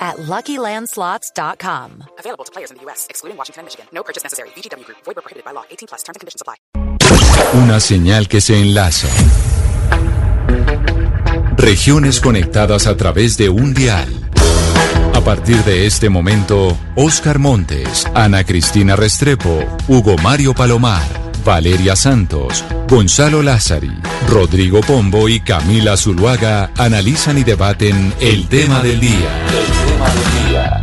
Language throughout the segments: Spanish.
at LuckyLandSlots.com. Available to players in the U.S., excluding Washington and Michigan. No purchase necessary. VGW Group. Void prohibited by law. 18 plus. Terms and conditions apply. Una señal que se enlaza. Regiones conectadas a través de un dial. A partir de este momento, Oscar Montes, Ana Cristina Restrepo, Hugo Mario Palomar, Valeria Santos, Gonzalo Lázari, Rodrigo Pombo y Camila Zuluaga analizan y debaten el tema del día.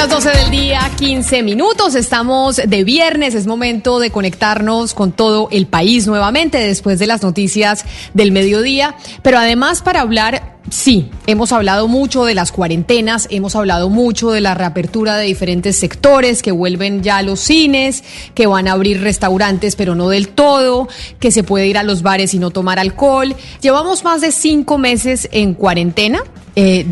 Las 12 del día, 15 minutos. Estamos de viernes. Es momento de conectarnos con todo el país nuevamente después de las noticias del mediodía. Pero además para hablar Sí, hemos hablado mucho de las cuarentenas, hemos hablado mucho de la reapertura de diferentes sectores, que vuelven ya los cines, que van a abrir restaurantes, pero no del todo, que se puede ir a los bares y no tomar alcohol. Llevamos más de cinco meses en cuarentena. Eh,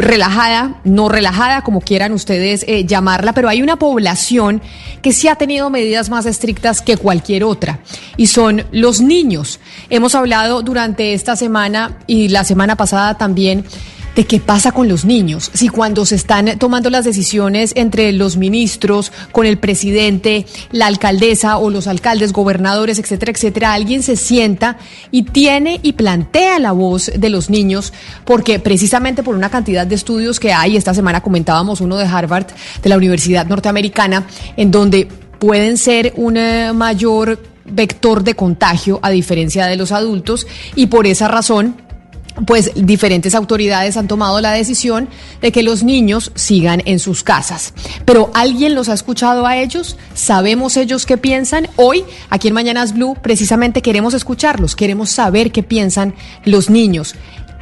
relajada, no relajada, como quieran ustedes eh, llamarla, pero hay una población que sí ha tenido medidas más estrictas que cualquier otra, y son los niños. Hemos hablado durante esta semana y la semana pasada también de qué pasa con los niños. Si cuando se están tomando las decisiones entre los ministros, con el presidente, la alcaldesa o los alcaldes, gobernadores, etcétera, etcétera, alguien se sienta y tiene y plantea la voz de los niños, porque precisamente por una cantidad de estudios que hay, esta semana comentábamos uno de Harvard, de la Universidad Norteamericana, en donde pueden ser un eh, mayor vector de contagio a diferencia de los adultos y por esa razón pues diferentes autoridades han tomado la decisión de que los niños sigan en sus casas. Pero ¿alguien los ha escuchado a ellos? ¿Sabemos ellos qué piensan? Hoy, aquí en Mañanas Blue, precisamente queremos escucharlos, queremos saber qué piensan los niños.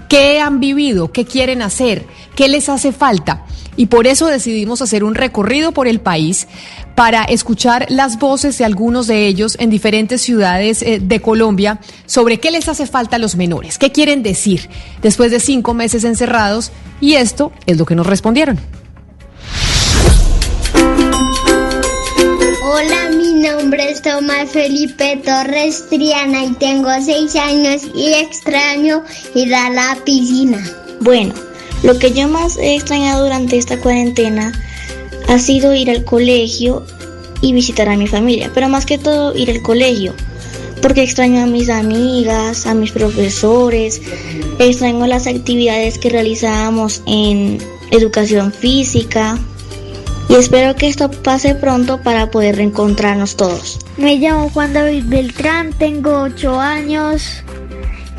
¿Qué han vivido? ¿Qué quieren hacer? ¿Qué les hace falta? Y por eso decidimos hacer un recorrido por el país para escuchar las voces de algunos de ellos en diferentes ciudades eh, de Colombia sobre qué les hace falta a los menores, qué quieren decir después de cinco meses encerrados. Y esto es lo que nos respondieron. Hola, mi nombre es Tomás Felipe Torres Triana y tengo seis años y extraño ir a la piscina. Bueno, lo que yo más he extrañado durante esta cuarentena ha sido ir al colegio y visitar a mi familia, pero más que todo ir al colegio, porque extraño a mis amigas, a mis profesores, extraño las actividades que realizábamos en educación física, y espero que esto pase pronto para poder reencontrarnos todos. Me llamo Juan David Beltrán, tengo 8 años.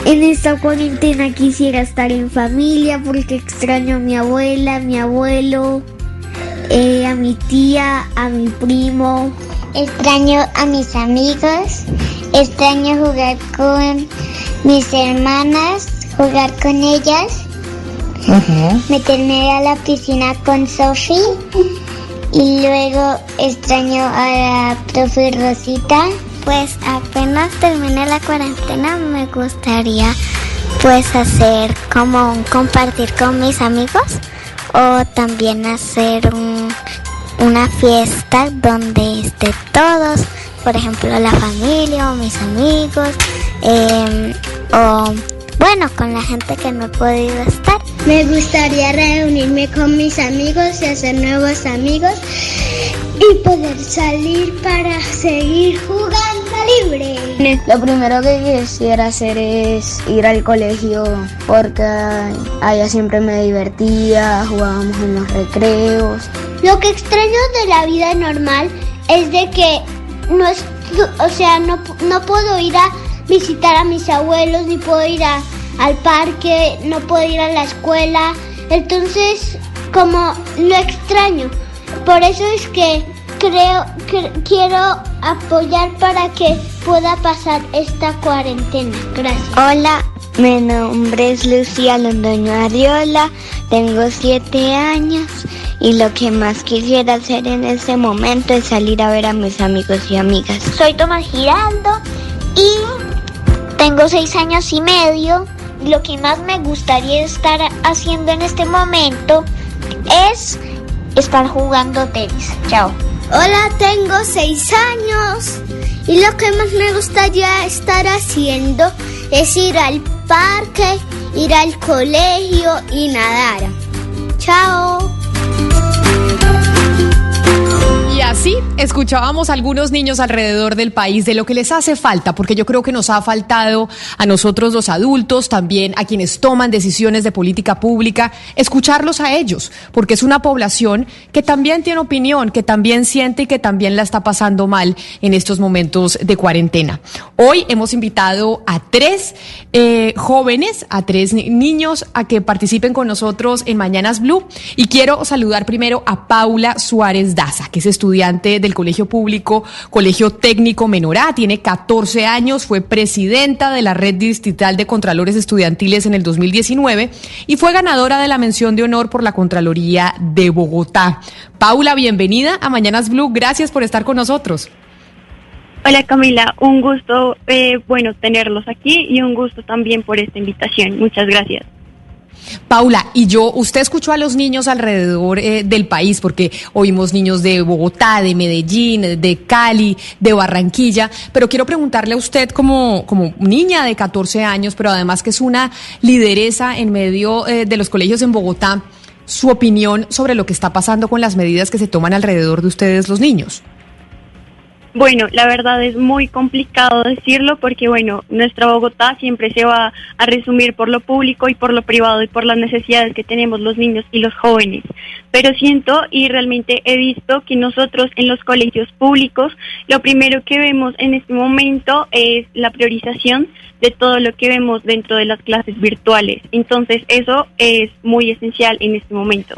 En esta cuarentena quisiera estar en familia porque extraño a mi abuela, a mi abuelo, eh, a mi tía, a mi primo. Extraño a mis amigos, extraño jugar con mis hermanas, jugar con ellas, meterme a la piscina con Sophie. Y luego extraño a la profe Rosita. Pues apenas termine la cuarentena me gustaría pues hacer como un compartir con mis amigos o también hacer un, una fiesta donde esté todos, por ejemplo la familia o mis amigos eh, o bueno con la gente que no he podido estar. Me gustaría reunirme con mis amigos y hacer nuevos amigos y poder salir para seguir jugando Lo primero que quisiera hacer es ir al colegio porque allá siempre me divertía, jugábamos en los recreos. Lo que extraño de la vida normal es de que no es, o sea, no, no puedo ir a visitar a mis abuelos, ni puedo ir a, al parque, no puedo ir a la escuela. Entonces, como lo extraño. Por eso es que creo quiero apoyar para que pueda pasar esta cuarentena. Gracias. Hola, Mi nombre es Lucía Londoño Ariola, tengo siete años y lo que más quisiera hacer en este momento es salir a ver a mis amigos y amigas. Soy Tomás Giraldo y tengo seis años y medio. Lo que más me gustaría estar haciendo en este momento es estar jugando tenis. Chao. Hola, tengo seis años y lo que más me gustaría estar haciendo es ir al parque, ir al colegio y nadar. Chao. Y así escuchábamos a algunos niños alrededor del país de lo que les hace falta, porque yo creo que nos ha faltado a nosotros los adultos, también a quienes toman decisiones de política pública, escucharlos a ellos, porque es una población que también tiene opinión, que también siente y que también la está pasando mal en estos momentos de cuarentena. Hoy hemos invitado a tres eh, jóvenes, a tres ni- niños, a que participen con nosotros en Mañanas Blue. Y quiero saludar primero a Paula Suárez Daza, que es estudiante del Colegio Público, Colegio Técnico Menorá, tiene 14 años, fue presidenta de la Red Distrital de Contralores Estudiantiles en el 2019 y fue ganadora de la mención de honor por la Contraloría de Bogotá. Paula, bienvenida a Mañanas Blue, gracias por estar con nosotros. Hola Camila, un gusto, eh, bueno, tenerlos aquí y un gusto también por esta invitación. Muchas gracias. Paula, y yo, usted escuchó a los niños alrededor eh, del país, porque oímos niños de Bogotá, de Medellín, de Cali, de Barranquilla, pero quiero preguntarle a usted como, como niña de 14 años, pero además que es una lideresa en medio eh, de los colegios en Bogotá, su opinión sobre lo que está pasando con las medidas que se toman alrededor de ustedes los niños. Bueno, la verdad es muy complicado decirlo porque, bueno, nuestra Bogotá siempre se va a resumir por lo público y por lo privado y por las necesidades que tenemos los niños y los jóvenes. Pero siento y realmente he visto que nosotros en los colegios públicos lo primero que vemos en este momento es la priorización de todo lo que vemos dentro de las clases virtuales. Entonces eso es muy esencial en este momento.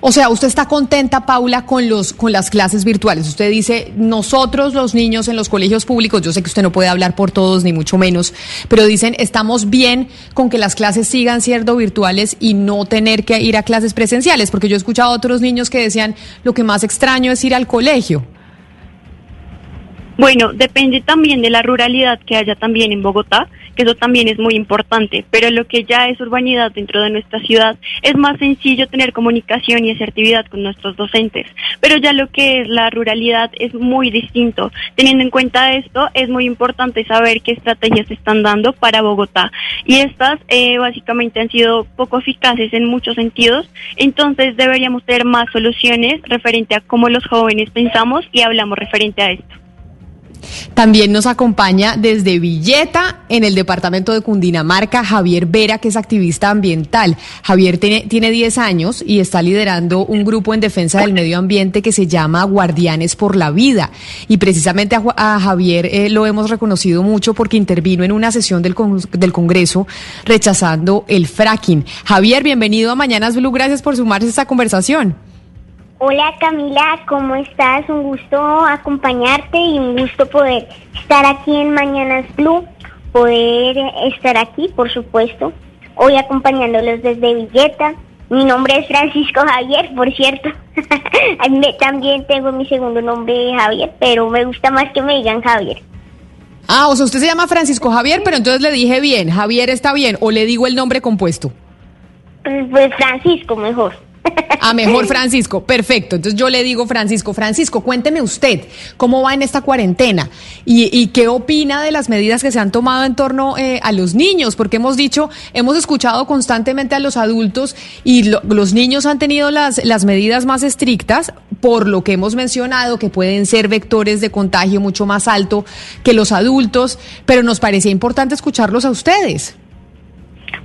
O sea, usted está contenta, Paula, con los con las clases virtuales. Usted dice, nosotros los niños en los colegios públicos, yo sé que usted no puede hablar por todos ni mucho menos, pero dicen, estamos bien con que las clases sigan siendo virtuales y no tener que ir a clases presenciales, porque yo he escuchado a otros niños que decían, lo que más extraño es ir al colegio. Bueno, depende también de la ruralidad que haya también en Bogotá, que eso también es muy importante, pero lo que ya es urbanidad dentro de nuestra ciudad es más sencillo tener comunicación y asertividad con nuestros docentes, pero ya lo que es la ruralidad es muy distinto. Teniendo en cuenta esto, es muy importante saber qué estrategias se están dando para Bogotá y estas eh, básicamente han sido poco eficaces en muchos sentidos, entonces deberíamos tener más soluciones referente a cómo los jóvenes pensamos y hablamos referente a esto. También nos acompaña desde Villeta, en el departamento de Cundinamarca, Javier Vera, que es activista ambiental. Javier tiene, tiene 10 años y está liderando un grupo en defensa del medio ambiente que se llama Guardianes por la Vida. Y precisamente a, a Javier eh, lo hemos reconocido mucho porque intervino en una sesión del, con- del Congreso rechazando el fracking. Javier, bienvenido a Mañanas Blue. Gracias por sumarse a esta conversación. Hola Camila, ¿cómo estás? Un gusto acompañarte y un gusto poder estar aquí en Mañanas Blue, poder estar aquí, por supuesto, hoy acompañándolos desde Villeta. Mi nombre es Francisco Javier, por cierto. Me- También tengo mi segundo nombre Javier, pero me gusta más que me digan Javier. Ah, o sea, usted se llama Francisco Javier, pero entonces le dije bien, Javier está bien, o le digo el nombre compuesto. Pues, pues Francisco mejor. A mejor Francisco, perfecto. Entonces yo le digo Francisco, Francisco, cuénteme usted cómo va en esta cuarentena y, y qué opina de las medidas que se han tomado en torno eh, a los niños, porque hemos dicho, hemos escuchado constantemente a los adultos y lo- los niños han tenido las, las medidas más estrictas por lo que hemos mencionado, que pueden ser vectores de contagio mucho más alto que los adultos, pero nos parecía importante escucharlos a ustedes.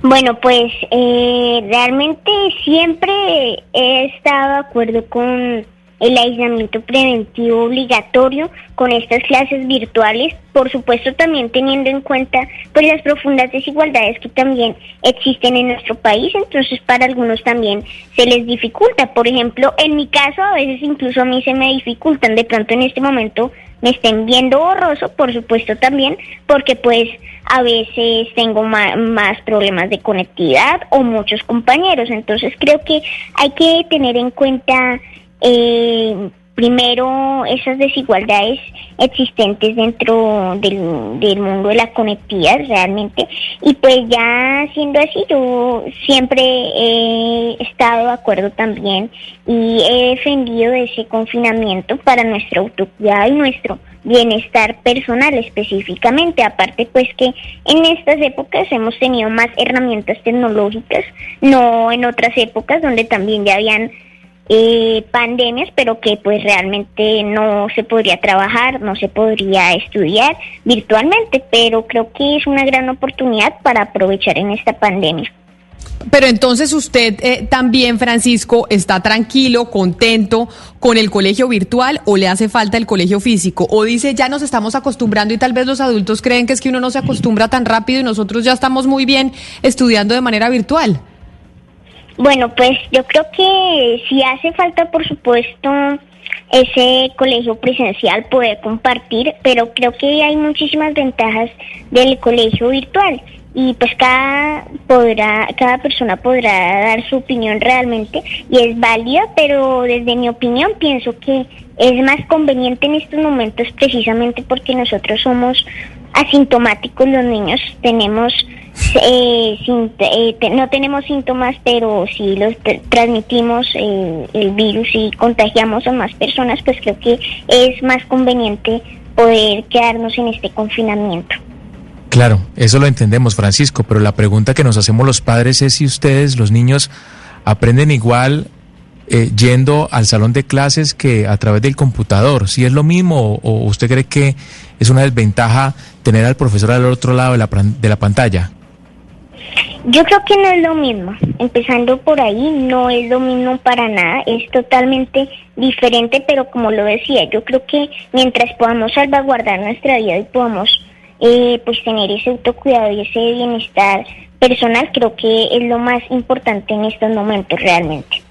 Bueno, pues eh, realmente siempre he estado de acuerdo con el aislamiento preventivo obligatorio con estas clases virtuales, por supuesto también teniendo en cuenta pues las profundas desigualdades que también existen en nuestro país, entonces para algunos también se les dificulta, por ejemplo, en mi caso a veces incluso a mí se me dificultan, de pronto en este momento me estén viendo borroso, por supuesto también, porque pues a veces tengo más, problemas de conectividad o muchos compañeros. Entonces creo que hay que tener en cuenta eh, primero esas desigualdades existentes dentro del, del, mundo de la conectividad realmente. Y pues ya siendo así yo siempre he estado de acuerdo también y he defendido ese confinamiento para nuestro autocuidado y nuestro bienestar personal específicamente. Aparte pues que en estas épocas hemos tenido más herramientas tecnológicas no en otras épocas donde también ya habían eh, pandemias, pero que pues realmente no se podría trabajar, no se podría estudiar virtualmente, pero creo que es una gran oportunidad para aprovechar en esta pandemia. Pero entonces usted eh, también, Francisco, está tranquilo, contento con el colegio virtual o le hace falta el colegio físico? O dice, ya nos estamos acostumbrando y tal vez los adultos creen que es que uno no se acostumbra tan rápido y nosotros ya estamos muy bien estudiando de manera virtual. Bueno, pues yo creo que si hace falta, por supuesto, ese colegio presencial poder compartir, pero creo que hay muchísimas ventajas del colegio virtual. Y pues cada podrá cada persona podrá dar su opinión realmente y es válida, pero desde mi opinión pienso que es más conveniente en estos momentos precisamente porque nosotros somos asintomáticos los niños, tenemos eh, eh no tenemos síntomas, pero si los transmitimos eh, el virus y contagiamos a más personas, pues creo que es más conveniente poder quedarnos en este confinamiento. Claro, eso lo entendemos, Francisco, pero la pregunta que nos hacemos los padres es si ustedes, los niños, aprenden igual eh, yendo al salón de clases que a través del computador. Si es lo mismo o, usted cree que es una desventaja tener al profesor al otro lado de la, de la pantalla. Yo creo que no es lo mismo. Empezando por ahí, no es lo mismo para nada. Es totalmente diferente, pero como lo decía, yo creo que mientras podamos salvaguardar nuestra vida y podamos eh, pues tener ese autocuidado y ese bienestar personal, creo que es lo más importante en estos momentos realmente.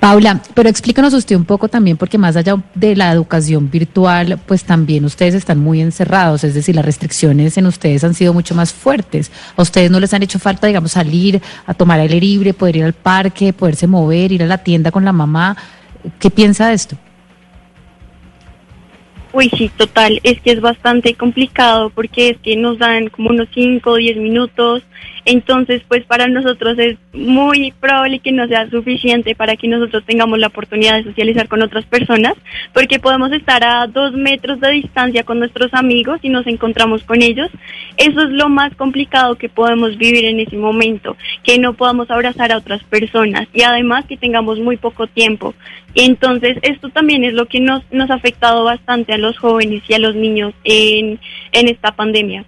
Paula, pero explícanos usted un poco también, porque más allá de la educación virtual, pues también ustedes están muy encerrados, es decir, las restricciones en ustedes han sido mucho más fuertes. ¿A ustedes no les han hecho falta, digamos, salir a tomar aire libre, poder ir al parque, poderse mover, ir a la tienda con la mamá? ¿Qué piensa de esto? Uy, sí, total. Es que es bastante complicado porque es que nos dan como unos 5 o 10 minutos. Entonces, pues para nosotros es muy probable que no sea suficiente para que nosotros tengamos la oportunidad de socializar con otras personas, porque podemos estar a dos metros de distancia con nuestros amigos y nos encontramos con ellos. Eso es lo más complicado que podemos vivir en ese momento, que no podamos abrazar a otras personas y además que tengamos muy poco tiempo. Entonces, esto también es lo que nos, nos ha afectado bastante a los jóvenes y a los niños en, en esta pandemia.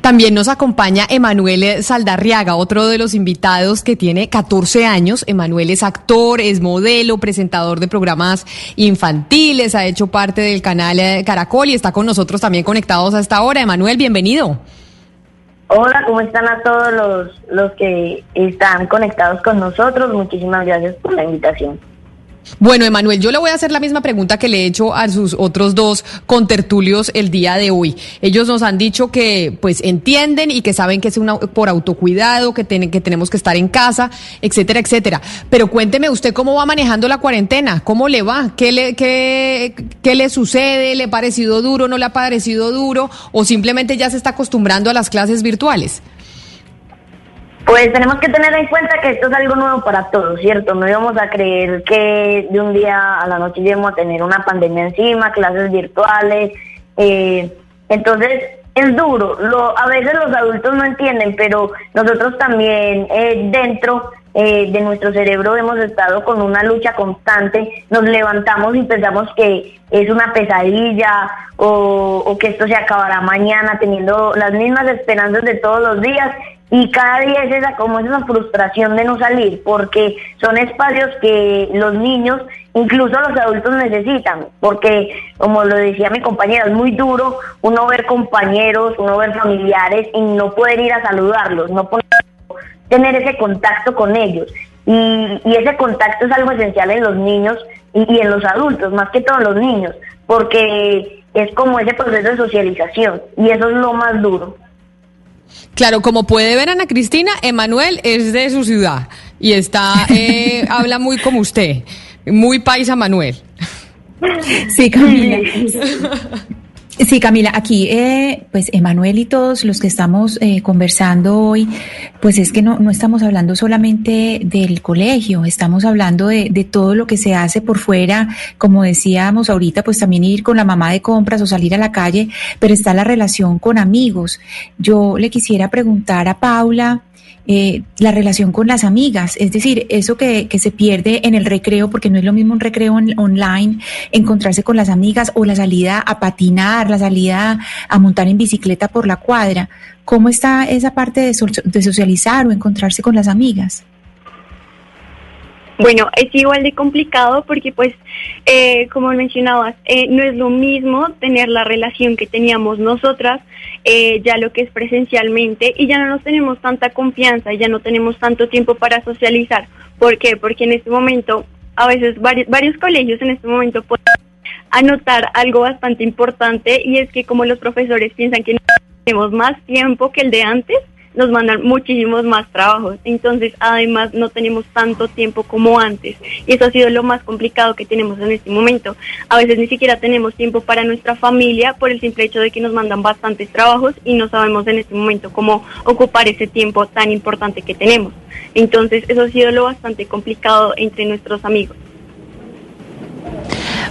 También nos acompaña Emanuel Saldarriaga, otro de los invitados que tiene 14 años. Emanuel es actor, es modelo, presentador de programas infantiles, ha hecho parte del canal eh, Caracol y está con nosotros también conectados a esta hora. Emanuel, bienvenido. Hola, ¿cómo están a todos los, los que están conectados con nosotros? Muchísimas gracias por la invitación. Bueno, Emanuel, yo le voy a hacer la misma pregunta que le he hecho a sus otros dos contertulios el día de hoy. Ellos nos han dicho que pues entienden y que saben que es una, por autocuidado, que, que tenemos que estar en casa, etcétera, etcétera. Pero cuénteme usted cómo va manejando la cuarentena, cómo le va, qué le, qué, qué le sucede, le ha parecido duro, no le ha parecido duro, o simplemente ya se está acostumbrando a las clases virtuales. Pues tenemos que tener en cuenta que esto es algo nuevo para todos, ¿cierto? No íbamos a creer que de un día a la noche íbamos a tener una pandemia encima, clases virtuales. Eh, entonces, es duro. Lo, a veces los adultos no entienden, pero nosotros también eh, dentro eh, de nuestro cerebro hemos estado con una lucha constante. Nos levantamos y pensamos que es una pesadilla o, o que esto se acabará mañana, teniendo las mismas esperanzas de todos los días y cada día es esa como es esa frustración de no salir porque son espacios que los niños incluso los adultos necesitan porque como lo decía mi compañera es muy duro uno ver compañeros uno ver familiares y no poder ir a saludarlos no poder tener ese contacto con ellos Y, ese contacto es algo esencial en los niños y, en los adultos, más que todos los niños, porque es como ese proceso de socialización y eso es lo más duro. Claro, como puede ver Ana Cristina, Emanuel es de su ciudad y está, eh, habla muy como usted, muy paisa Manuel. Sí, Camila. Sí, Camila, aquí, eh, pues Emanuel y todos los que estamos eh, conversando hoy, pues es que no, no estamos hablando solamente del colegio, estamos hablando de, de todo lo que se hace por fuera, como decíamos ahorita, pues también ir con la mamá de compras o salir a la calle, pero está la relación con amigos. Yo le quisiera preguntar a Paula, eh, la relación con las amigas, es decir, eso que, que, se pierde en el recreo, porque no es lo mismo un recreo online, encontrarse con las amigas o la salida a patinar, la salida a montar en bicicleta por la cuadra. ¿Cómo está esa parte de, de socializar o encontrarse con las amigas? Bueno, es igual de complicado porque pues, eh, como mencionabas, eh, no es lo mismo tener la relación que teníamos nosotras, eh, ya lo que es presencialmente, y ya no nos tenemos tanta confianza, ya no tenemos tanto tiempo para socializar. ¿Por qué? Porque en este momento, a veces varios, colegios en este momento pueden anotar algo bastante importante y es que como los profesores piensan que no tenemos más tiempo que el de antes, nos mandan muchísimos más trabajos. Entonces, además, no tenemos tanto tiempo como antes. Y eso ha sido lo más complicado que tenemos en este momento. A veces ni siquiera tenemos tiempo para nuestra familia por el simple hecho de que nos mandan bastantes trabajos y no sabemos en este momento cómo ocupar ese tiempo tan importante que tenemos. Entonces, eso ha sido lo bastante complicado entre nuestros amigos.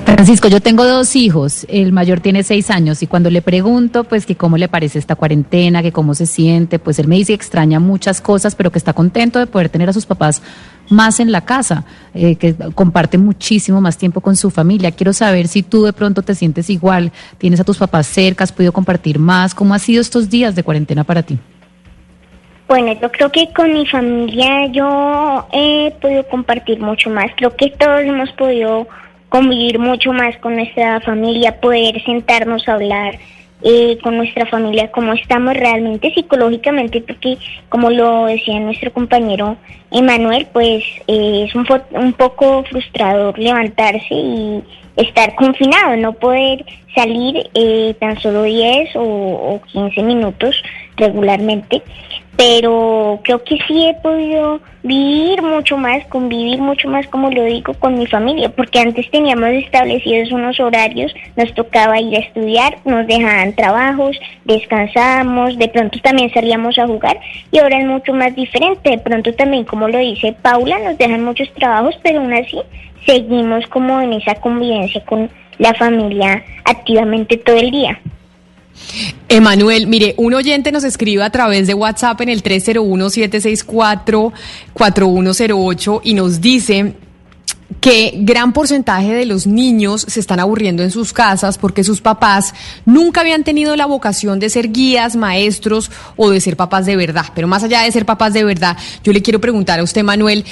Francisco, yo tengo dos hijos, el mayor tiene seis años y cuando le pregunto pues que cómo le parece esta cuarentena, que cómo se siente, pues él me dice que extraña muchas cosas, pero que está contento de poder tener a sus papás más en la casa, eh, que comparte muchísimo más tiempo con su familia. Quiero saber si tú de pronto te sientes igual, tienes a tus papás cerca, has podido compartir más, ¿cómo han sido estos días de cuarentena para ti? Bueno, yo creo que con mi familia yo he podido compartir mucho más. Creo que todos hemos podido convivir mucho más con nuestra familia, poder sentarnos a hablar eh, con nuestra familia cómo estamos realmente psicológicamente, porque como lo decía nuestro compañero Emanuel, pues eh, es un, un poco frustrador levantarse y estar confinado, no poder salir eh, tan solo 10 o, o 15 minutos regularmente pero creo que sí he podido vivir mucho más, convivir mucho más, como lo digo, con mi familia, porque antes teníamos establecidos unos horarios, nos tocaba ir a estudiar, nos dejaban trabajos, descansábamos, de pronto también salíamos a jugar y ahora es mucho más diferente, de pronto también, como lo dice Paula, nos dejan muchos trabajos, pero aún así seguimos como en esa convivencia con la familia activamente todo el día. Emanuel, mire, un oyente nos escribe a través de WhatsApp en el 301-764-4108 y nos dice que gran porcentaje de los niños se están aburriendo en sus casas porque sus papás nunca habían tenido la vocación de ser guías, maestros o de ser papás de verdad. Pero más allá de ser papás de verdad, yo le quiero preguntar a usted, Manuel,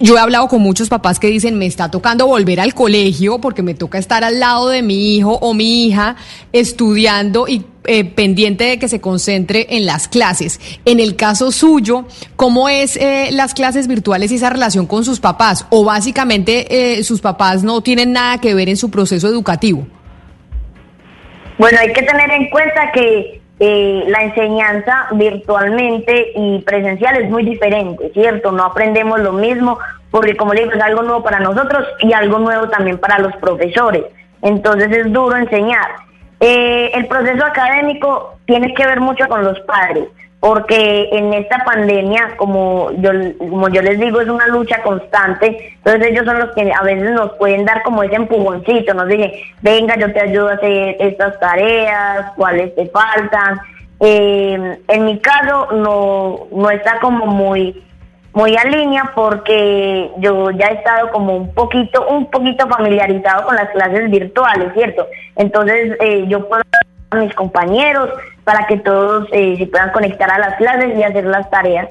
yo he hablado con muchos papás que dicen, me está tocando volver al colegio porque me toca estar al lado de mi hijo o mi hija estudiando y eh, pendiente de que se concentre en las clases. En el caso suyo, ¿cómo es eh, las clases virtuales y esa relación con sus papás? ¿O básicamente eh, sus papás no tienen nada que ver en su proceso educativo? Bueno, hay que tener en cuenta que eh, la enseñanza virtualmente y presencial es muy diferente, ¿cierto? No aprendemos lo mismo porque, como le digo, es algo nuevo para nosotros y algo nuevo también para los profesores. Entonces es duro enseñar. Eh, el proceso académico tiene que ver mucho con los padres porque en esta pandemia, como yo, como yo les digo, es una lucha constante, entonces ellos son los que a veces nos pueden dar como ese empujoncito, nos dicen, venga, yo te ayudo a hacer estas tareas, cuáles te faltan. Eh, en mi caso no, no está como muy muy a línea porque yo ya he estado como un poquito un poquito familiarizado con las clases virtuales, ¿cierto? Entonces eh, yo puedo a mis compañeros para que todos eh, se puedan conectar a las clases y hacer las tareas.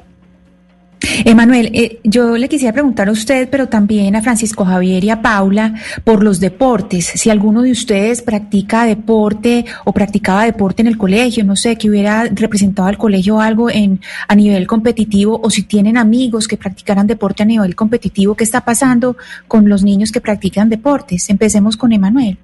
Emanuel, eh, yo le quisiera preguntar a usted, pero también a Francisco Javier y a Paula, por los deportes. Si alguno de ustedes practica deporte o practicaba deporte en el colegio, no sé, que hubiera representado al colegio algo en, a nivel competitivo, o si tienen amigos que practicaran deporte a nivel competitivo, ¿qué está pasando con los niños que practican deportes? Empecemos con Emanuel.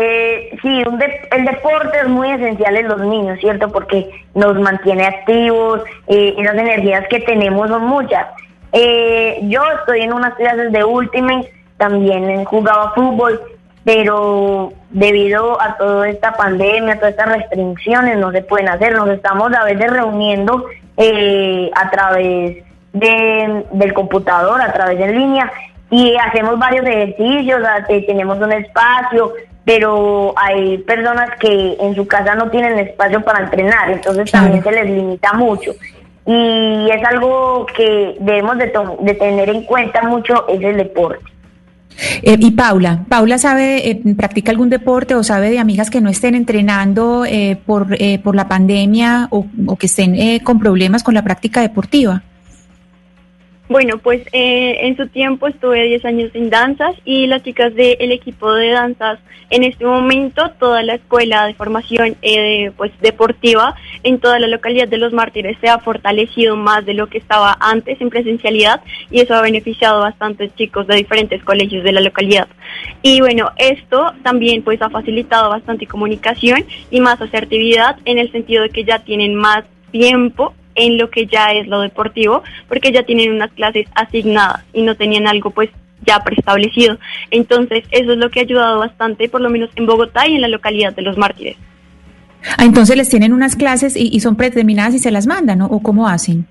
Eh, sí, el deporte es muy esencial en los niños, ¿cierto? Porque nos mantiene activos, eh, esas energías que tenemos son muchas. Eh, yo estoy en unas clases de Ultimate, también jugaba fútbol, pero debido a toda esta pandemia, a todas estas restricciones, no se pueden hacer. Nos estamos a veces reuniendo eh, a través de, del computador, a través de línea, y hacemos varios ejercicios, tenemos un espacio, pero hay personas que en su casa no tienen espacio para entrenar, entonces también se les limita mucho. Y es algo que debemos de, tener en cuenta mucho, es el deporte. Eh, y Paula, Paula sabe, eh, practica algún deporte o sabe de amigas que no estén entrenando eh, por, por la pandemia o, o que estén con problemas con la práctica deportiva. Bueno, pues eh, en su tiempo estuve 10 años en danzas y las chicas del equipo de danzas en este momento toda la escuela de formación eh, pues deportiva en toda la localidad de Los Mártires se ha fortalecido más de lo que estaba antes en presencialidad y eso ha beneficiado a chicos de diferentes colegios de la localidad. Y bueno, esto también pues ha facilitado bastante comunicación y más asertividad en el sentido de que ya tienen más tiempo en lo que ya es lo deportivo, porque ya tienen unas clases asignadas y no tenían algo pues ya preestablecido. Entonces, eso es lo que ha ayudado bastante, por lo menos en Bogotá y en la localidad de Los Mártires. Ah, entonces les tienen unas clases y, son predeterminadas y se las mandan, ¿no? ¿O cómo hacen?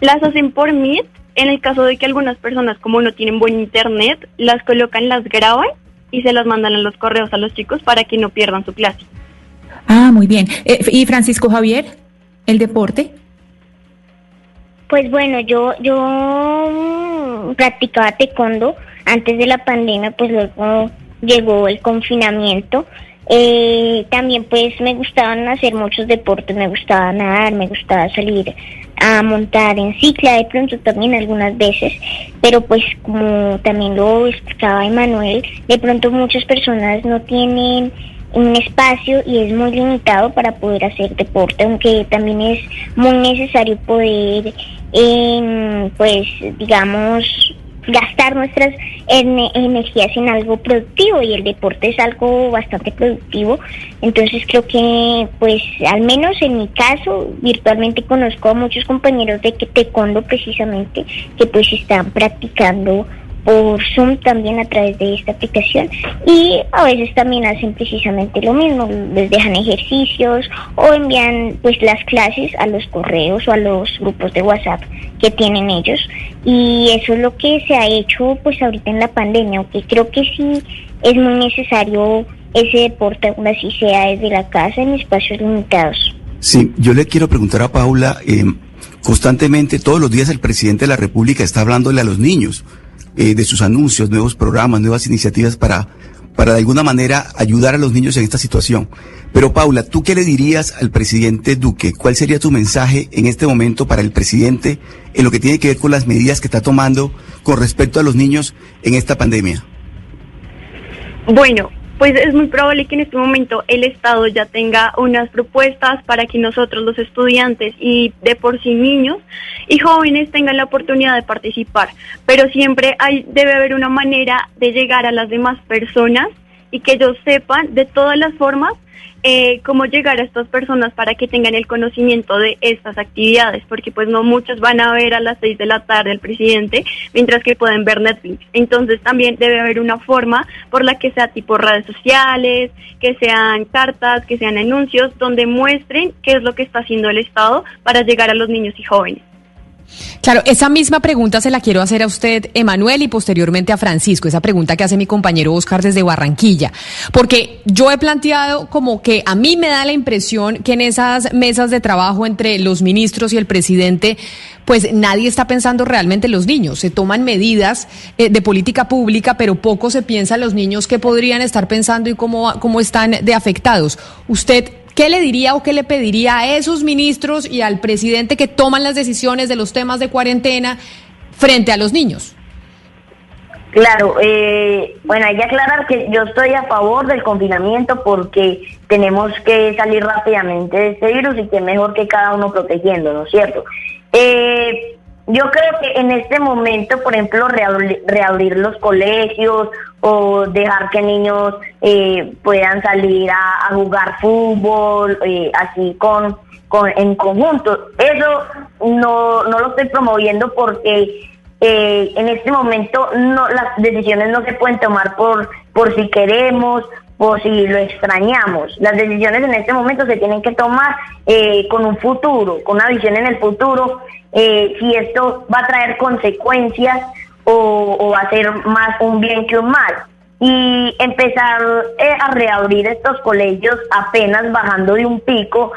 Las hacen por Meet. En el caso de que algunas personas, como no tienen buen internet, las colocan, las graban y se las mandan a los correos a los chicos para que no pierdan su clase. Ah, muy bien. Eh, ¿Y Francisco Javier, el deporte? Pues bueno, yo yo practicaba taekwondo. Antes de la pandemia, pues luego llegó el confinamiento. Eh, también pues me gustaban hacer muchos deportes, me gustaba nadar, me gustaba salir a montar en cicla de pronto también algunas veces, pero pues como también lo explicaba Emanuel, de pronto muchas personas no tienen un espacio y es muy limitado para poder hacer deporte, aunque también es muy necesario poder, eh, pues, digamos, gastar nuestras energías en algo productivo y el deporte es algo bastante productivo. Entonces creo que, pues, al menos en mi caso, virtualmente conozco a muchos compañeros de que taekwondo precisamente que pues están practicando por Zoom también a través de esta aplicación. Y a veces también hacen precisamente lo mismo, les dejan ejercicios o envían pues las clases a los correos o a los grupos de WhatsApp que tienen ellos. Y eso es lo que se ha hecho pues ahorita en la pandemia, aunque creo que sí es muy necesario ese deporte aún así sea desde la casa en espacios limitados. Sí, yo le quiero preguntar a Paula, eh, constantemente todos los días el presidente de la República está hablándole a los niños eh, de sus anuncios, nuevos programas, nuevas iniciativas para, para de alguna manera ayudar a los niños en esta situación. Pero Paula, ¿tú qué le dirías al presidente Duque? ¿Cuál sería tu mensaje en este momento para el presidente en lo que tiene que ver con las medidas que está tomando con respecto a los niños en esta pandemia? Bueno, pues es muy probable que en este momento el Estado ya tenga unas propuestas para que nosotros los estudiantes y de por sí niños y jóvenes tengan la oportunidad de participar, pero siempre hay, debe haber una manera de llegar a las demás personas y que ellos sepan de todas las formas eh, cómo llegar a estas personas para que tengan el conocimiento de estas actividades, porque pues no muchos van a ver a las seis de la tarde al presidente, mientras que pueden ver Netflix. Entonces también debe haber una forma por la que sea tipo redes sociales, que sean cartas, que sean anuncios, donde muestren qué es lo que está haciendo el Estado para llegar a los niños y jóvenes. Claro, esa misma pregunta se la quiero hacer a usted, Emanuel, y posteriormente a Francisco, esa pregunta que hace mi compañero Oscar desde Barranquilla, porque yo he planteado como que a mí me da la impresión que en esas mesas de trabajo entre los ministros y el presidente, pues nadie está pensando realmente en los niños, se toman medidas eh, de política pública, pero poco se piensa en los niños que podrían estar pensando y cómo, cómo están de afectados. ¿Usted ¿qué le diría o qué le pediría a esos ministros y al presidente que toman las decisiones de los temas de cuarentena frente a los niños? Claro, eh, bueno, hay que aclarar que yo estoy a favor del confinamiento porque tenemos que salir rápidamente de este virus y que mejor que cada uno protegiendo, ¿no es cierto? Eh, yo creo que en este momento, por ejemplo, reabrir, los colegios o dejar que niños eh, puedan salir a, jugar fútbol, eh, así con, con, en conjunto, eso no, no lo estoy promoviendo porque eh, en este momento no las decisiones no se pueden tomar por, por si queremos o si lo extrañamos. Las decisiones en este momento se tienen que tomar eh, con un futuro, con una visión en el futuro, eh, si esto va a traer consecuencias o, va a ser más un bien que un mal. Y empezar a reabrir estos colegios apenas bajando de un pico,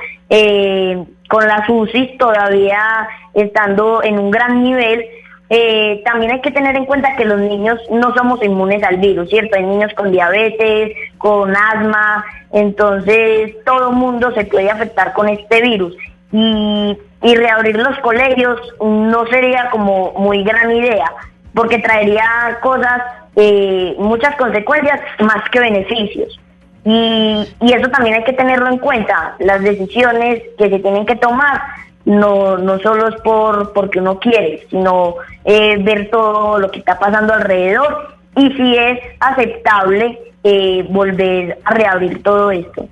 con las UCI todavía estando en un gran nivel, eh, también hay que tener en cuenta que los niños no somos inmunes al virus, ¿cierto? Hay niños con diabetes, con asma, entonces todo mundo se puede afectar con este virus. Y, y reabrir los colegios no sería como muy gran idea, porque traería cosas, eh, muchas consecuencias más que beneficios. Y, y eso también hay que tenerlo en cuenta, las decisiones que se tienen que tomar no, no solo es por porque uno quiere, sino eh, ver todo lo que está pasando alrededor y si es aceptable eh, volver a reabrir todo esto.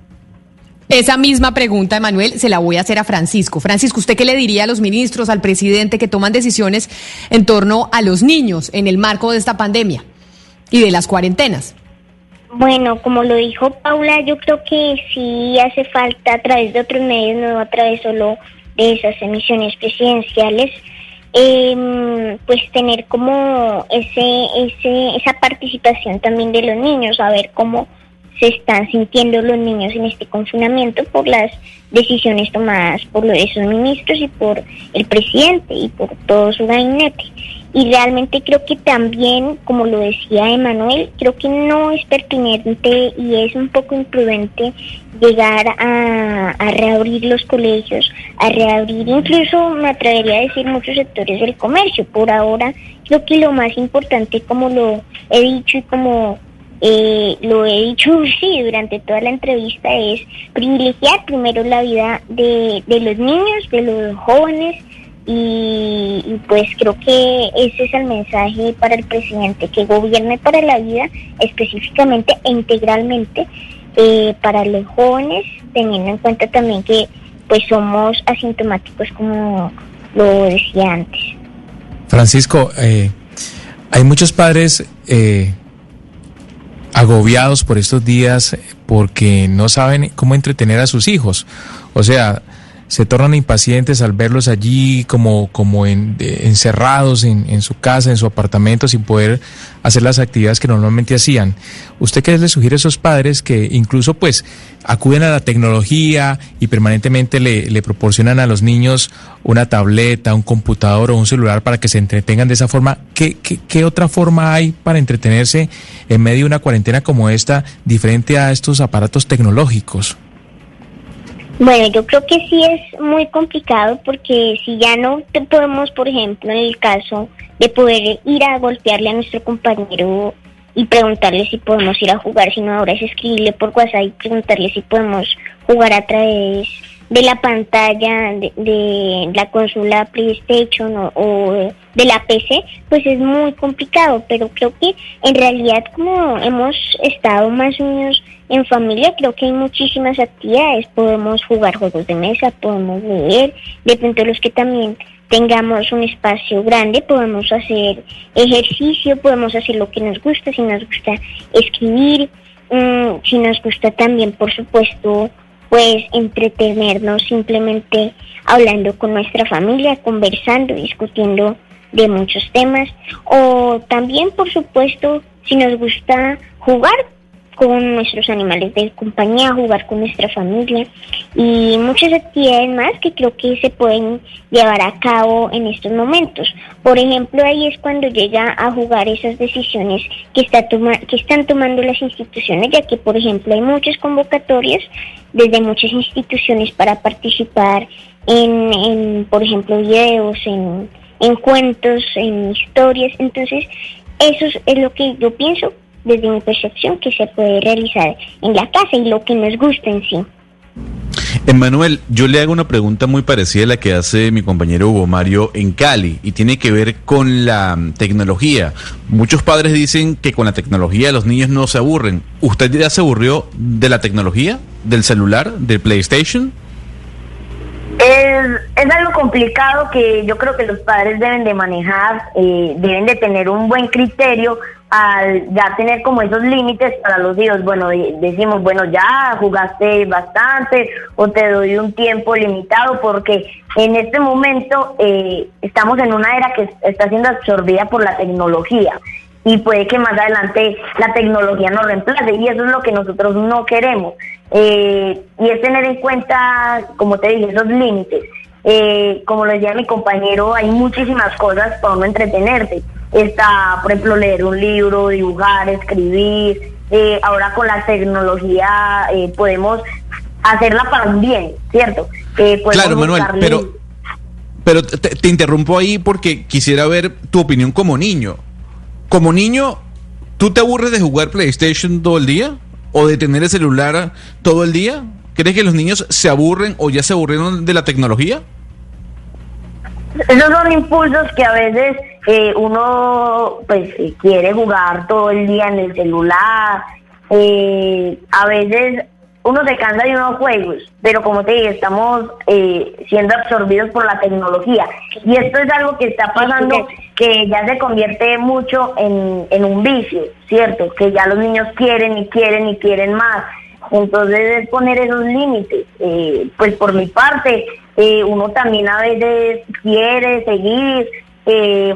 Esa misma pregunta, Emanuel, se la voy a hacer a Francisco. Francisco, ¿usted qué le diría a los ministros, al presidente que toman decisiones en torno a los niños en el marco de esta pandemia y de las cuarentenas? Bueno, como lo dijo Paula, yo creo que sí hace falta a través de otros medios, no a través solo de esas emisiones presidenciales, eh, pues tener como ese, ese, esa participación también de los niños, a ver cómo se están sintiendo los niños en este confinamiento por las decisiones tomadas por esos ministros y por el presidente y por todo su gabinete. Y realmente creo que también, como lo decía Emanuel, creo que no es pertinente y es un poco imprudente llegar a, a reabrir los colegios, a reabrir incluso, me atrevería a decir, muchos sectores del comercio. Por ahora, creo que lo más importante, como lo he dicho y como eh, lo he dicho sí durante toda la entrevista, es privilegiar primero la vida de, de los niños, de los jóvenes, y, pues creo que ese es el mensaje para el presidente, que gobierne para la vida específicamente e integralmente eh, para los jóvenes, teniendo en cuenta también que pues somos asintomáticos como lo decía antes. Francisco, eh, hay muchos padres eh, agobiados por estos días porque no saben cómo entretener a sus hijos. O sea, se tornan impacientes al verlos allí como, como en, encerrados en, en, su casa, en su apartamento, sin poder hacer las actividades que normalmente hacían. ¿Usted qué le sugiere a esos padres que incluso pues acuden a la tecnología y permanentemente le, le proporcionan a los niños una tableta, un computador o un celular para que se entretengan de esa forma? ¿Qué, qué, qué otra forma hay para entretenerse en medio de una cuarentena como esta diferente a estos aparatos tecnológicos? Bueno, yo creo que sí es muy complicado porque si ya no te podemos, por ejemplo, en el caso de poder ir a golpearle a nuestro compañero y preguntarle si podemos ir a jugar, sino ahora es escribirle por WhatsApp y preguntarle si podemos jugar a través de la pantalla de, la consola PlayStation o, o, de la PC, pues es muy complicado, pero creo que en realidad como hemos estado más unidos en familia, creo que hay muchísimas actividades, podemos jugar juegos de mesa, podemos leer, de pronto los que también tengamos un espacio grande, podemos hacer ejercicio, podemos hacer lo que nos gusta, si nos gusta escribir, mm, si nos gusta también, por supuesto, pues entretenernos simplemente hablando con nuestra familia, conversando, discutiendo de muchos temas o también por supuesto si nos gusta jugar con nuestros animales de compañía, jugar con nuestra familia y muchas actividades más que creo que se pueden llevar a cabo en estos momentos. Por ejemplo, ahí es cuando llega a jugar esas decisiones que, está toma que están tomando las instituciones, ya que, por ejemplo, hay muchas convocatorias desde muchas instituciones para participar en, en por ejemplo, videos, en, en cuentos, en historias. Entonces, eso es, lo que yo pienso desde mi percepción que se puede realizar en la casa y lo que nos gusta en sí. Emanuel, yo le hago una pregunta muy parecida a la que hace mi compañero Hugo Mario en Cali y tiene que ver con la mm, tecnología. Muchos padres dicen que con la tecnología los niños no se aburren. ¿Usted ya se aburrió de la tecnología, del celular, del PlayStation? Es, es algo complicado que yo creo que los padres deben de manejar, eh, deben de tener un buen criterio al ya tener como esos límites para los hijos. Bueno, de- decimos, bueno, ya jugaste bastante o te doy un tiempo limitado porque en este momento eh, estamos en una era que está siendo absorbida por la tecnología y puede que más adelante la tecnología nos reemplace y eso es lo que nosotros no queremos. Eh, y es tener en cuenta, como te dije, esos límites. Eh, como lo decía mi compañero, hay muchísimas cosas para uno entretenerse. Está, por ejemplo, leer un libro, dibujar, escribir. Eh, ahora con la tecnología eh, podemos hacerla para un bien, ¿cierto? Eh, Claro, Manuel, pero, pero te, te interrumpo ahí porque quisiera ver tu opinión como niño. Como niño, ¿tú te aburres de jugar PlayStation todo el día? ¿O de tener el celular todo el día? ¿Crees que los niños se aburren o ya se aburrieron de la tecnología? Esos son impulsos que a veces eh, uno pues eh, quiere jugar todo el día en el celular. eh, a veces uno se cansa de unos juegos, pero como te dije, estamos eh, siendo absorbidos por la tecnología. Y esto es algo que está pasando que ya se convierte mucho en, en un vicio, ¿cierto? Que ya los niños quieren y quieren y quieren más. Entonces es poner esos límites. Eh, pues por mi parte, eh, uno también a veces quiere seguir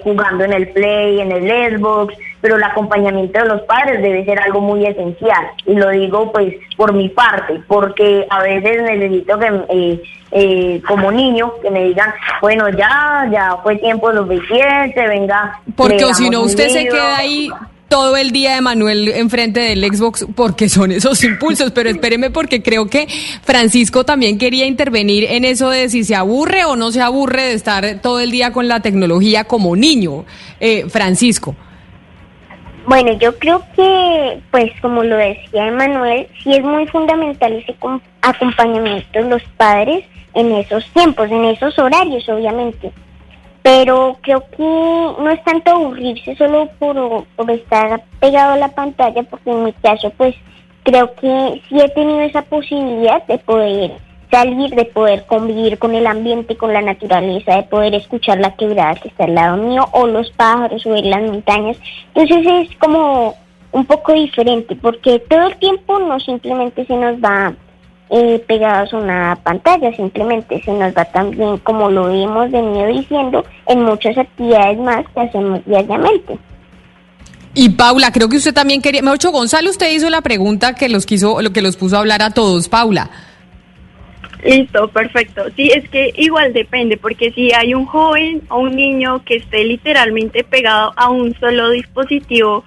jugando en el Play, en el Xbox, pero el acompañamiento de los padres debe ser algo muy esencial. Y lo digo pues por mi parte, porque a veces necesito que eh, eh, como niño que me digan, bueno, ya, ya fue tiempo suficiente, venga. Porque o si no, usted se libro". queda ahí todo el día de Manuel enfrente del Xbox porque son esos impulsos. Pero espéreme porque creo que Francisco también quería intervenir en eso de si se aburre o no se aburre de estar todo el día con la tecnología como niño. Eh, Francisco. Bueno, yo creo que, pues como lo decía Emanuel, sí es muy fundamental ese com- acompañamiento de los padres en esos tiempos, en esos horarios, obviamente. Pero creo que no es tanto aburrirse solo por, por estar pegado a la pantalla, porque en mi caso, pues creo que sí he tenido esa posibilidad de poder salir, de poder convivir con el ambiente, con la naturaleza, de poder escuchar la quebrada que está al lado mío, o los pájaros, o ver las montañas. Entonces es como un poco diferente, porque todo el tiempo no simplemente se nos va eh, pegados a una pantalla, simplemente se nos va también, como lo hemos venido diciendo, en muchas actividades más que hacemos diariamente. Y Paula, creo que usted también quería, mejor Gonzalo, usted hizo la pregunta que los quiso, lo que los puso a hablar a todos, Paula. Listo, perfecto. Sí, es que igual depende, porque si hay un joven o un niño que esté literalmente pegado a un solo dispositivo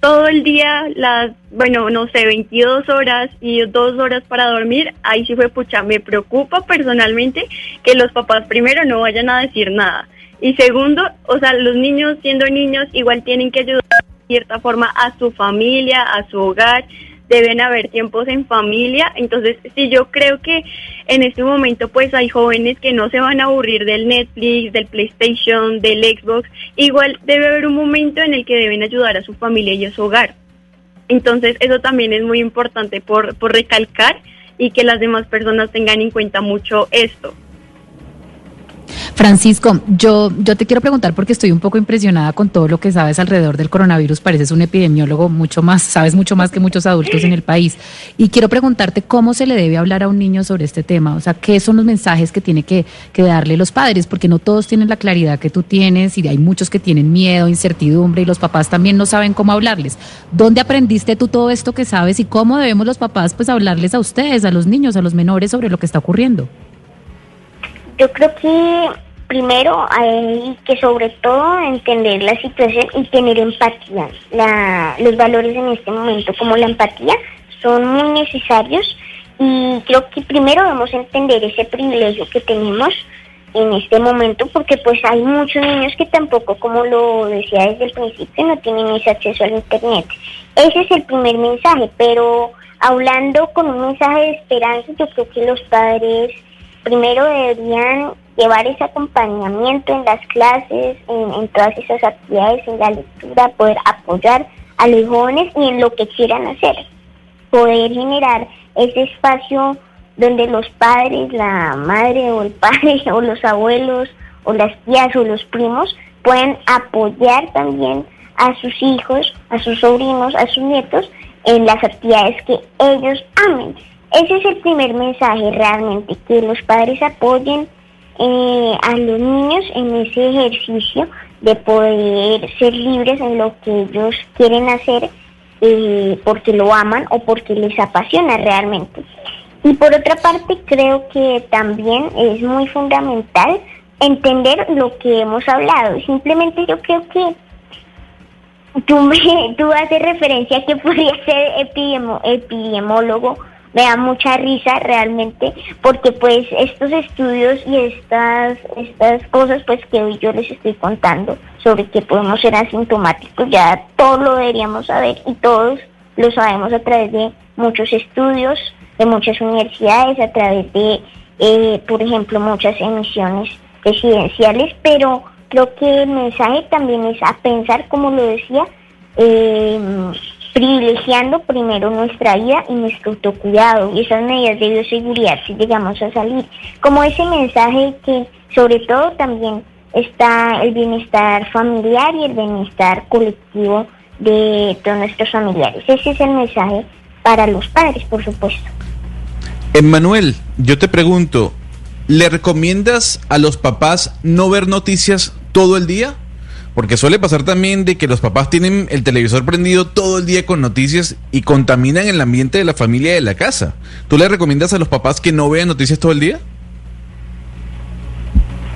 todo el día, las, bueno, no sé, 22 horas y dos horas para dormir, ahí sí fue pucha, me preocupa personalmente que los papás primero no vayan a decir nada. Y segundo, o sea, los niños siendo niños igual tienen que ayudar de cierta forma a su familia, a su hogar, deben haber tiempos en familia. Entonces, sí, yo creo que en este momento pues hay jóvenes que no se van a aburrir del Netflix, del PlayStation, del Xbox. Igual debe haber un momento en el que deben ayudar a su familia y a su hogar. Entonces, eso también es muy importante por, por recalcar y que las demás personas tengan en cuenta mucho esto. Francisco, yo, yo te quiero preguntar porque estoy un poco impresionada con todo lo que sabes alrededor del coronavirus. Pareces un epidemiólogo mucho más, sabes mucho más que muchos adultos en el país. Y quiero preguntarte cómo se le debe hablar a un niño sobre este tema. O sea, ¿qué son los mensajes que tiene que, que darle los padres? Porque no todos tienen la claridad que tú tienes y hay muchos que tienen miedo, incertidumbre y los papás también no saben cómo hablarles. ¿Dónde aprendiste tú todo esto que sabes y cómo debemos los papás pues hablarles a ustedes, a los niños, a los menores sobre lo que está ocurriendo? Yo creo que primero hay que sobre todo entender la situación y tener empatía. La, los valores en este momento como la empatía son muy necesarios Y creo que primero debemos entender ese privilegio que tenemos en este momento porque pues hay muchos niños que tampoco, como lo decía desde el principio, no tienen ese acceso al Internet. Ese es el primer mensaje, pero hablando con un mensaje de esperanza, yo creo que los padres primero deberían llevar ese acompañamiento en las clases, en, todas esas actividades, en la lectura, poder apoyar a los jóvenes y en lo que quieran hacer. Poder generar ese espacio donde los padres, la madre o el padre o los abuelos o las tías o los primos pueden apoyar también a sus hijos, a sus sobrinos, a sus nietos en las actividades que ellos amen. Ese es el primer mensaje realmente, que los padres apoyen eh, a los niños en ese ejercicio de poder ser libres en lo que ellos quieren hacer eh, porque lo aman o porque les apasiona realmente. Y por otra parte, creo que también es muy fundamental entender lo que hemos hablado. Simplemente yo creo que tú, me, tú haces referencia a que podría ser epidemiólogo me da mucha risa realmente porque pues estos estudios y estas estas cosas pues que hoy yo les estoy contando sobre que podemos ser asintomáticos ya todos lo deberíamos saber y todos lo sabemos a través de muchos estudios de muchas universidades a través de eh, por ejemplo muchas emisiones residenciales pero creo que el mensaje también es a pensar como lo decía eh, privilegiando primero nuestra vida y nuestro autocuidado y esas medidas de bioseguridad si llegamos a salir. Como ese mensaje que sobre todo también está el bienestar familiar y el bienestar colectivo de todos nuestros familiares. Ese es el mensaje para los padres, por supuesto. Emmanuel, yo te pregunto, ¿le recomiendas a los papás no ver noticias todo el día? Porque suele pasar también de que los papás tienen el televisor prendido todo el día con noticias y contaminan el ambiente de la familia y de la casa. ¿Tú le recomiendas a los papás que no vean noticias todo el día?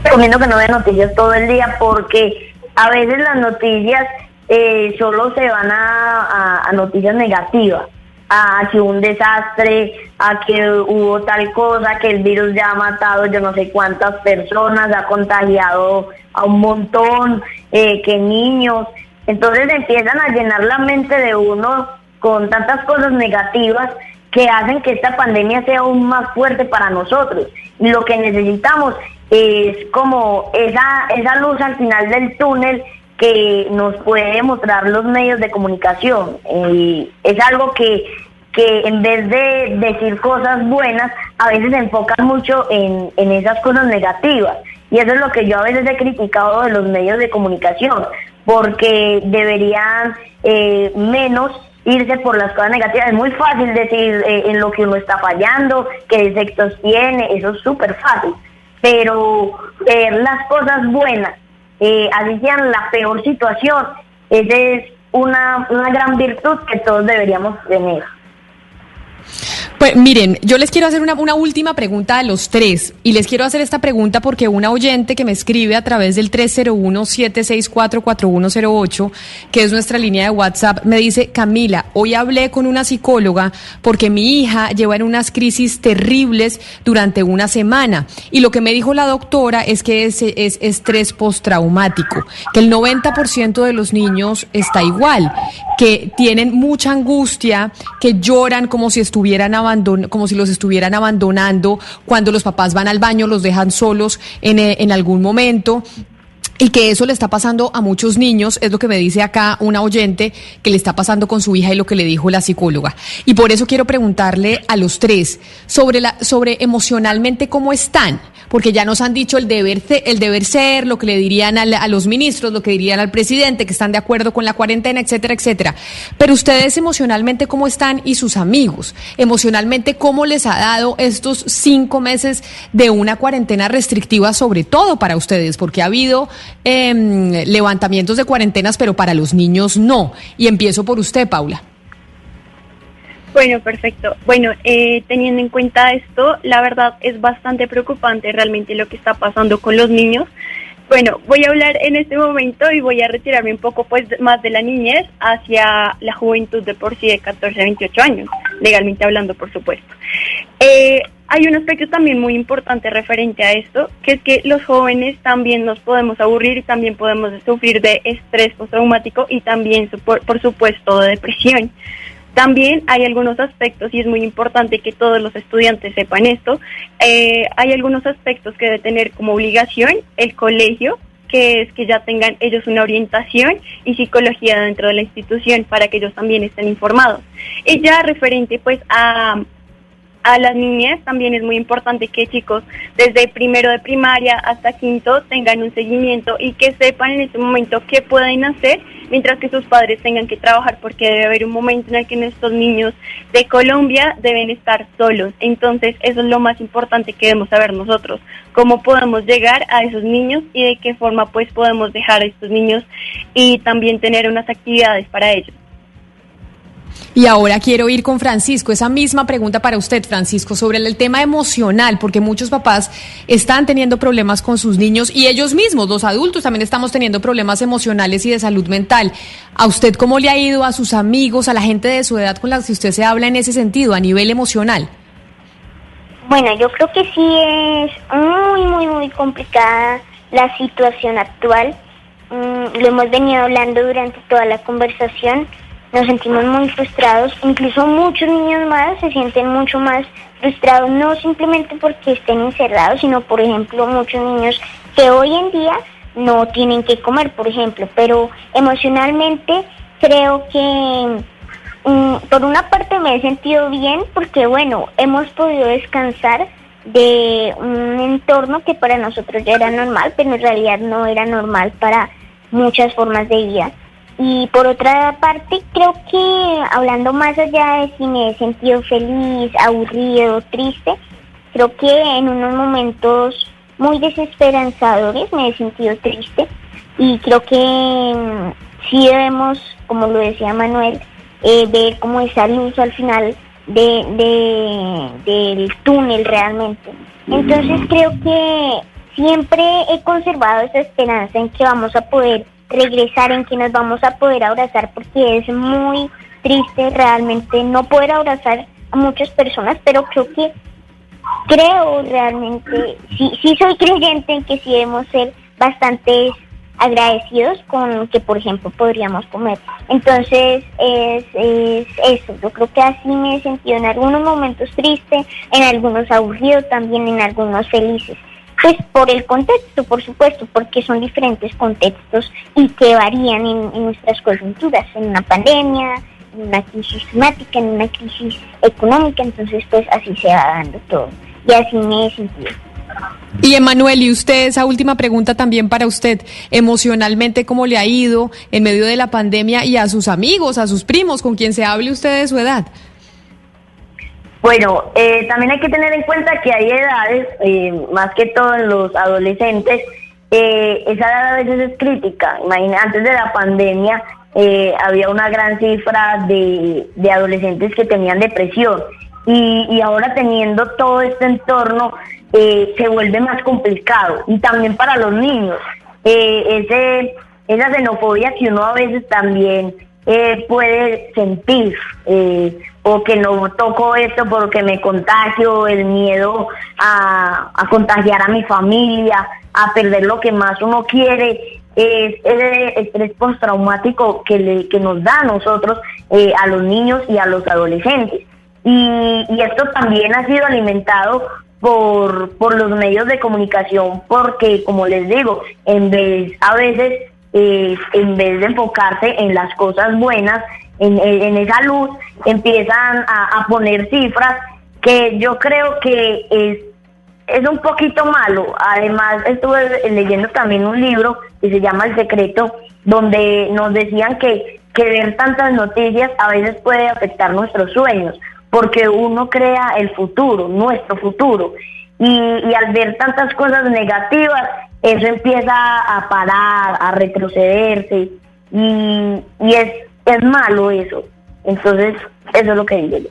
Recomiendo que no vean noticias todo el día porque a veces las noticias eh, solo se van a noticias negativas a que un desastre, a que hubo tal cosa, que el virus ya ha matado yo no sé cuántas personas, ha contagiado a un montón, eh, que niños. Entonces empiezan a llenar la mente de uno con tantas cosas negativas que hacen que esta pandemia sea aún más fuerte para nosotros. Y lo que necesitamos es como esa, esa luz al final del túnel que nos puede mostrar los medios de comunicación. es algo que, que en vez de decir cosas buenas, a veces se enfocan mucho en, en esas cosas negativas. Y eso es lo que yo a veces he criticado de los medios de comunicación, porque deberían eh, menos irse por las cosas negativas. Es muy fácil decir eh, en lo que uno está fallando, qué defectos tiene, eso es súper fácil. Pero ver las cosas buenas eh, la peor situación, esa es una, una gran virtud que todos deberíamos tener. Pues miren, yo les quiero hacer una, última pregunta a los tres y les quiero hacer esta pregunta porque una oyente que me escribe a través del 301-764-4108, que es nuestra línea de WhatsApp, me dice, Camila, hoy hablé con una psicóloga porque mi hija lleva en unas crisis terribles durante una semana y lo que me dijo la doctora es que es, es estrés postraumático, que el 90% de los niños está igual, que tienen mucha angustia, que lloran como si estuvieran como si los estuvieran abandonando cuando los papás van al baño, los dejan solos en, eh, en algún momento y que eso le está pasando a muchos niños, es lo que me dice acá una oyente que le está pasando con su hija y lo que le dijo la psicóloga. Y por eso quiero preguntarle a los tres sobre la sobre emocionalmente cómo están porque ya nos han dicho el deber, el deber ser, lo que le dirían a, los ministros, lo que dirían al presidente, que están de acuerdo con la cuarentena, etcétera, etcétera. Pero ustedes emocionalmente, ¿cómo están? Y sus amigos, emocionalmente, ¿cómo les ha dado estos cinco meses de una cuarentena restrictiva, sobre todo para ustedes? Porque ha habido em, levantamientos de cuarentenas, pero para los niños no. Y empiezo por usted, Paula. Bueno, perfecto. Bueno, eh, teniendo en cuenta esto, la verdad es bastante preocupante realmente lo que está pasando con los niños. Bueno, voy a hablar en este momento y voy a retirarme un poco pues más de la niñez hacia la juventud de por sí de 14 a 28 años, legalmente hablando, por supuesto. Eh, hay un aspecto también muy importante referente a esto, que es que los jóvenes también nos podemos aburrir y también podemos sufrir de estrés postraumático y también, por, por supuesto, de depresión. También hay algunos aspectos, y es muy importante que todos los estudiantes sepan esto, eh, hay algunos aspectos que debe tener como obligación el colegio, que es que ya tengan ellos una orientación y psicología dentro de la institución para que ellos también estén informados. Y ya referente pues a a las niñas también es muy importante que chicos desde primero de primaria hasta quinto tengan un seguimiento y que sepan en ese momento qué pueden hacer mientras que sus padres tengan que trabajar porque debe haber un momento en el que nuestros niños de Colombia deben estar solos. Entonces eso es lo más importante que debemos saber nosotros, cómo podemos llegar a esos niños y de qué forma pues podemos dejar a estos niños y también tener unas actividades para ellos. Y ahora quiero ir con Francisco, esa misma pregunta para usted, Francisco, sobre el tema emocional, porque muchos papás están teniendo problemas con sus niños y ellos mismos, los adultos, también estamos teniendo problemas emocionales y de salud mental. ¿A usted cómo le ha ido a sus amigos, a la gente de su edad con la que usted se habla en ese sentido, a nivel emocional? Bueno, yo creo que sí es muy, muy, muy complicada la situación actual. Mm, lo hemos venido hablando durante toda la conversación nos sentimos muy frustrados, incluso muchos niños más se sienten mucho más frustrados, no simplemente porque estén encerrados, sino por ejemplo muchos niños que hoy en día no tienen que comer, por ejemplo, pero emocionalmente creo que mm, por una parte me he sentido bien porque bueno, hemos podido descansar de un entorno que para nosotros ya era normal, pero en realidad no era normal para muchas formas de vida. Y por otra parte, creo que hablando más allá de si me he sentido feliz, aburrido, triste, creo que en unos momentos muy desesperanzadores me he sentido triste y creo que mm, sí debemos, como lo decía Manuel, eh, ver como esa luz al final de, del túnel realmente. Entonces creo que siempre he conservado esa esperanza en que vamos a poder regresar, en que nos vamos a poder abrazar, porque es muy triste realmente no poder abrazar a muchas personas, pero creo que creo realmente, sí, sí soy creyente en que sí debemos ser bastante agradecidos con que, por ejemplo, podríamos comer. Entonces, es, es eso. Yo creo que así me he sentido en algunos momentos triste, en algunos aburridos, también en algunos felices. Pues por el contexto, por supuesto, porque son diferentes contextos y que varían en, nuestras coyunturas, en una pandemia, en una crisis climática, en una crisis económica, entonces pues así se va dando todo. Y así me he sentido. Y Emanuel, y usted, esa última pregunta también para usted, emocionalmente, ¿cómo le ha ido en medio de la pandemia y a sus amigos, a sus primos, con quien se hable usted de su edad? Bueno, eh, también hay que tener en cuenta que hay edades, eh, más que todo en los adolescentes, eh, esa edad a veces es crítica. Imagina, antes de la pandemia había una gran cifra de, adolescentes que tenían depresión y, y ahora teniendo todo este entorno se vuelve más complicado y también para los niños. ese, esa xenofobia que uno a veces también puede sentir o que no toco esto porque me contagio, el miedo a, contagiar a mi familia, a perder lo que más uno quiere, es el estrés postraumático que, le, que nos da a nosotros, eh, a los niños y a los adolescentes. Y, esto también ha sido alimentado por, por los medios de comunicación, porque como les digo, en vez, a veces, eh, en vez de enfocarse en las cosas buenas, en, esa luz empiezan a, poner cifras que yo creo que es, es un poquito malo. Además, estuve leyendo también un libro que se llama El Secreto, donde nos decían que, que ver tantas noticias a veces puede afectar nuestros sueños, porque uno crea el futuro, nuestro futuro. Y, y al ver tantas cosas negativas, eso empieza a parar, a retrocederse. Y, y es es malo eso. Entonces, eso es lo que digo yo.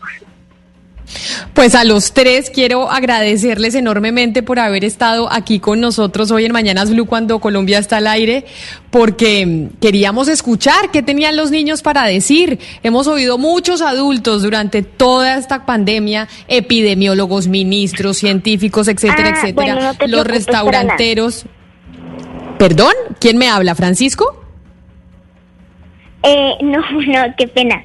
Pues a los tres quiero agradecerles enormemente por haber estado aquí con nosotros hoy en Mañanas Blue cuando Colombia está al aire, porque queríamos escuchar qué tenían los niños para decir. Hemos oído muchos adultos durante toda esta pandemia, epidemiólogos, ministros, científicos, etcétera, Ah, etcétera, bueno, no te los restauranteros. ¿Perdón? ¿Quién me habla? ¿Francisco? Eh, no, no, qué pena.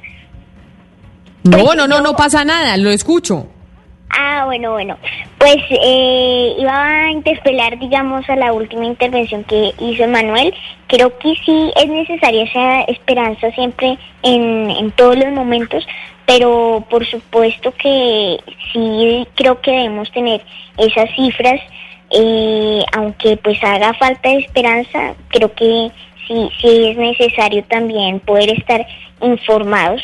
No, no, no, no pasa nada, lo escucho. Ah, bueno, bueno. Pues eh, iba a interpelar, digamos, a la última intervención que hizo Manuel. Creo que sí es necesaria esa esperanza siempre en, en todos los momentos, pero por supuesto que sí creo que debemos tener esas cifras, eh, aunque pues haga falta de esperanza, creo que sí, sí es necesario también poder estar informados.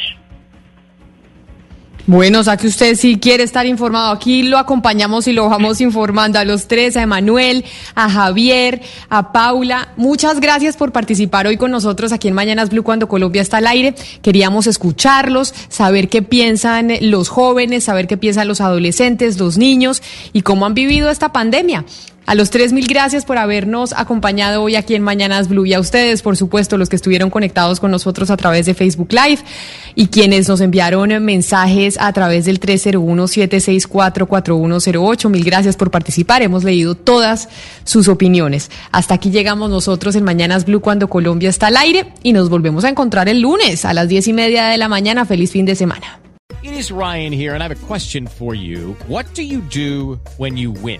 Bueno, o sea que usted sí quiere estar informado. Aquí lo acompañamos y lo vamos informando a los tres, a Emanuel, a Javier, a Paula. Muchas gracias por participar hoy con nosotros aquí en Mañanas Blue cuando Colombia está al aire. Queríamos escucharlos, saber qué piensan los jóvenes, saber qué piensan los adolescentes, los niños y cómo han vivido esta pandemia. A los tres mil gracias por habernos acompañado hoy aquí en Mañanas Blue y a ustedes, por supuesto, los que estuvieron conectados con nosotros a través de Facebook Live y quienes nos enviaron mensajes a través del 301-764-4108. Mil gracias por participar. Hemos leído todas sus opiniones. Hasta aquí llegamos nosotros en Mañanas Blue cuando Colombia está al aire y nos volvemos a encontrar el lunes a las diez y media de la mañana. Feliz fin de semana. It is Ryan here, and I have a question for you. What do you do when you win?